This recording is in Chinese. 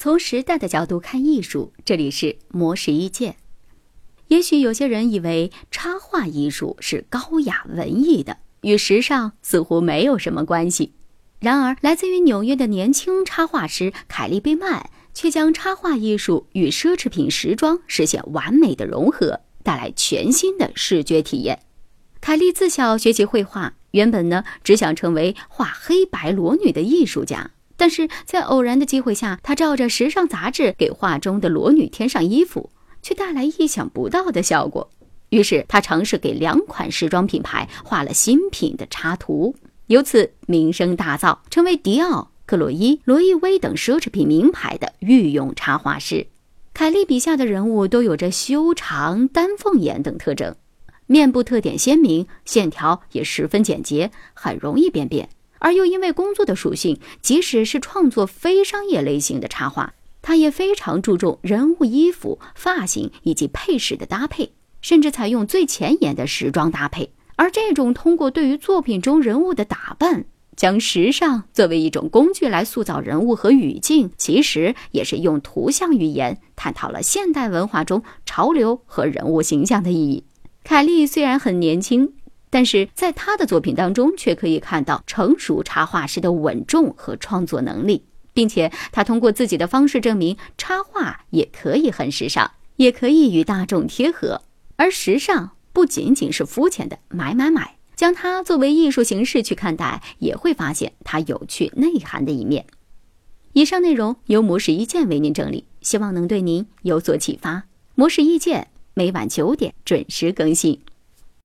从时代的角度看艺术，这里是魔石一见。也许有些人以为插画艺术是高雅文艺的，与时尚似乎没有什么关系。然而，来自于纽约的年轻插画师凯利贝曼却将插画艺术与奢侈品时装实现完美的融合，带来全新的视觉体验。凯利自小学习绘画，原本呢只想成为画黑白裸女的艺术家，但是在偶然的机会下，他照着时尚杂志给画中的裸女添上衣服。却带来意想不到的效果。于是他尝试给两款时装品牌画了新品的插图，由此名声大噪，成为迪奥、克洛伊、罗意威等奢侈品名牌的御用插画师。凯利笔下的人物都有着修长丹凤眼等特征，面部特点鲜明，线条也十分简洁，很容易辨别。而又因为工作的属性，即使是创作非商业类型的插画。他也非常注重人物衣服、发型以及配饰的搭配，甚至采用最前沿的时装搭配。而这种通过对于作品中人物的打扮，将时尚作为一种工具来塑造人物和语境，其实也是用图像语言探讨了现代文化中潮流和人物形象的意义。凯利虽然很年轻，但是在他的作品当中却可以看到成熟插画师的稳重和创作能力。并且他通过自己的方式证明，插画也可以很时尚，也可以与大众贴合。而时尚不仅仅是肤浅的买买买，将它作为艺术形式去看待，也会发现它有趣内涵的一面。以上内容由模式意见为您整理，希望能对您有所启发。模式意见每晚九点准时更新。